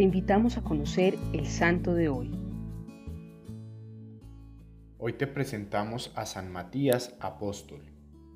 te invitamos a conocer el santo de hoy. Hoy te presentamos a San Matías Apóstol.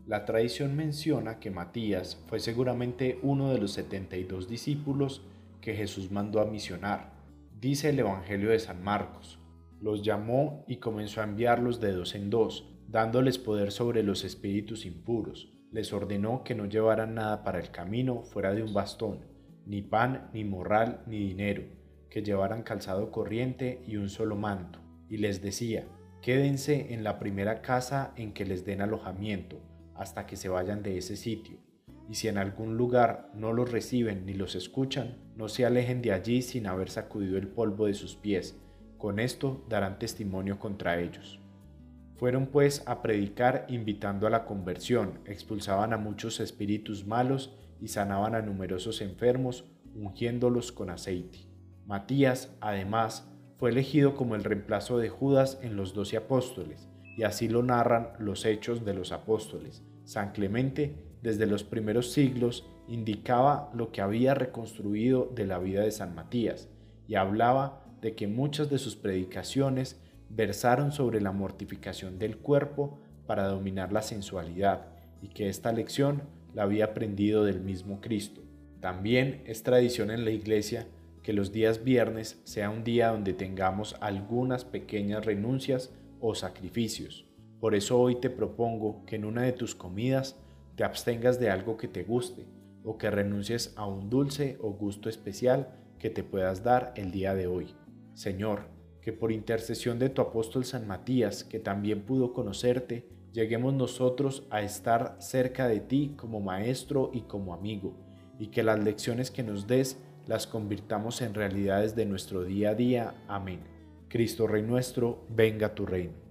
La tradición menciona que Matías fue seguramente uno de los 72 discípulos que Jesús mandó a misionar. Dice el Evangelio de San Marcos. Los llamó y comenzó a enviarlos de dos en dos, dándoles poder sobre los espíritus impuros. Les ordenó que no llevaran nada para el camino fuera de un bastón, ni pan, ni morral, ni dinero, que llevaran calzado corriente y un solo manto. Y les decía, quédense en la primera casa en que les den alojamiento, hasta que se vayan de ese sitio. Y si en algún lugar no los reciben ni los escuchan, no se alejen de allí sin haber sacudido el polvo de sus pies. Con esto darán testimonio contra ellos. Fueron pues a predicar invitando a la conversión, expulsaban a muchos espíritus malos y sanaban a numerosos enfermos, ungiéndolos con aceite. Matías, además, fue elegido como el reemplazo de Judas en los doce apóstoles, y así lo narran los hechos de los apóstoles. San Clemente, desde los primeros siglos, indicaba lo que había reconstruido de la vida de San Matías, y hablaba de que muchas de sus predicaciones versaron sobre la mortificación del cuerpo para dominar la sensualidad, y que esta lección la había aprendido del mismo Cristo. También es tradición en la Iglesia que los días viernes sea un día donde tengamos algunas pequeñas renuncias o sacrificios. Por eso hoy te propongo que en una de tus comidas te abstengas de algo que te guste o que renuncies a un dulce o gusto especial que te puedas dar el día de hoy. Señor, que por intercesión de tu apóstol San Matías, que también pudo conocerte, lleguemos nosotros a estar cerca de ti como maestro y como amigo, y que las lecciones que nos des las convirtamos en realidades de nuestro día a día. Amén. Cristo Rey nuestro, venga tu reino.